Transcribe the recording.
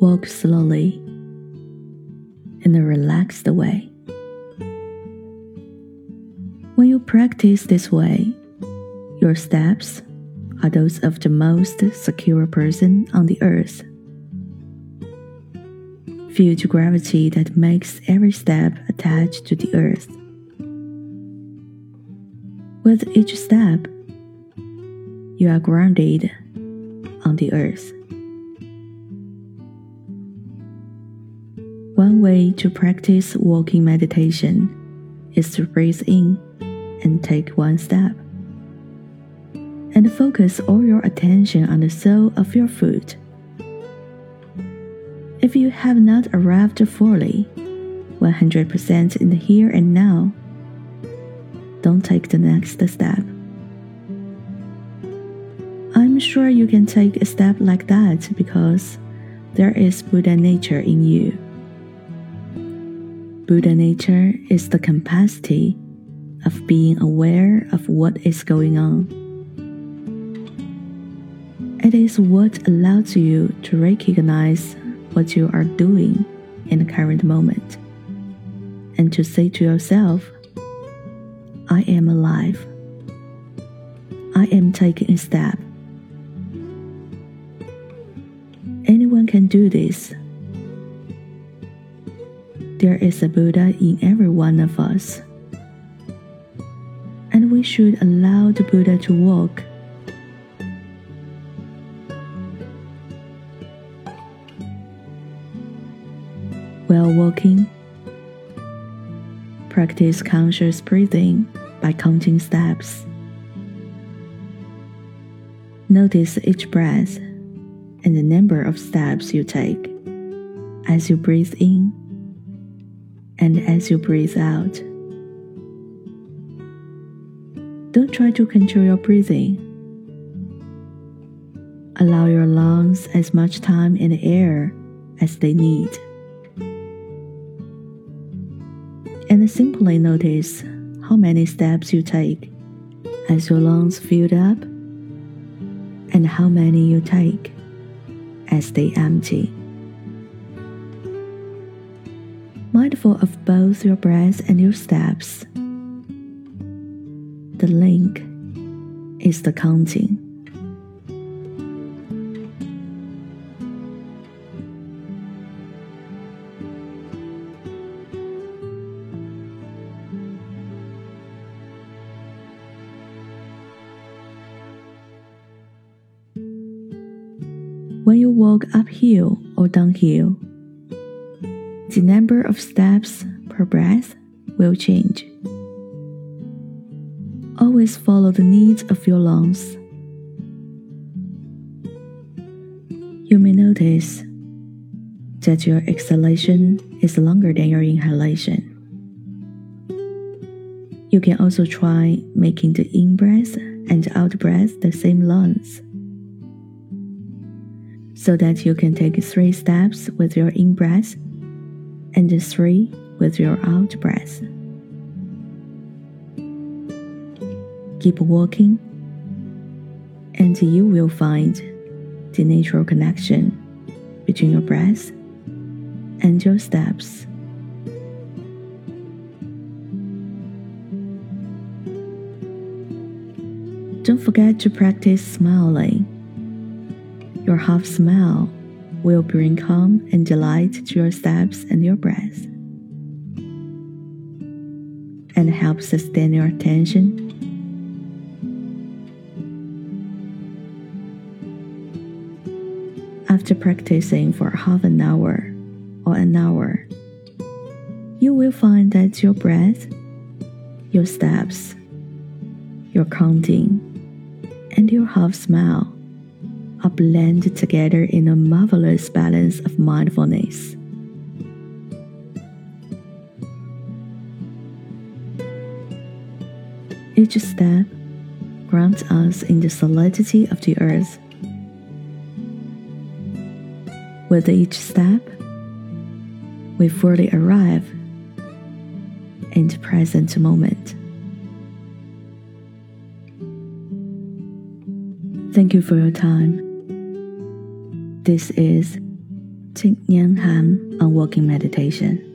Walk slowly in a relaxed way. When you practice this way, your steps are those of the most secure person on the earth. Feel the gravity that makes every step attached to the earth. With each step, you are grounded on the earth. One way to practice walking meditation is to breathe in and take one step. And focus all your attention on the sole of your foot. If you have not arrived fully, 100% in the here and now, don't take the next step. I'm sure you can take a step like that because there is Buddha nature in you. Buddha nature is the capacity of being aware of what is going on. It is what allows you to recognize what you are doing in the current moment and to say to yourself, I am alive. I am taking a step. Anyone can do this. There is a Buddha in every one of us. And we should allow the Buddha to walk. While walking, practice conscious breathing by counting steps. Notice each breath and the number of steps you take as you breathe in and as you breathe out. Don't try to control your breathing. Allow your lungs as much time in the air as they need. And simply notice how many steps you take as your lungs fill up and how many you take as they empty. Mindful of both your breath and your steps. The link is the counting. When you walk uphill or downhill, the number of steps per breath will change. Always follow the needs of your lungs. You may notice that your exhalation is longer than your inhalation. You can also try making the in breath and out breath the same length so that you can take three steps with your in breath and three with your out breath. Keep walking, and you will find the natural connection between your breath and your steps. Don't forget to practice smiling your half smile will bring calm and delight to your steps and your breath, and help sustain your attention. After practicing for half an hour or an hour, you will find that your breath, your steps, your counting, and your half smile are blended together in a marvelous balance of mindfulness. Each step grounds us in the solidity of the earth. With each step, we fully arrive in the present moment. Thank you for your time. This is Thich Nhat Hanh on Walking Meditation.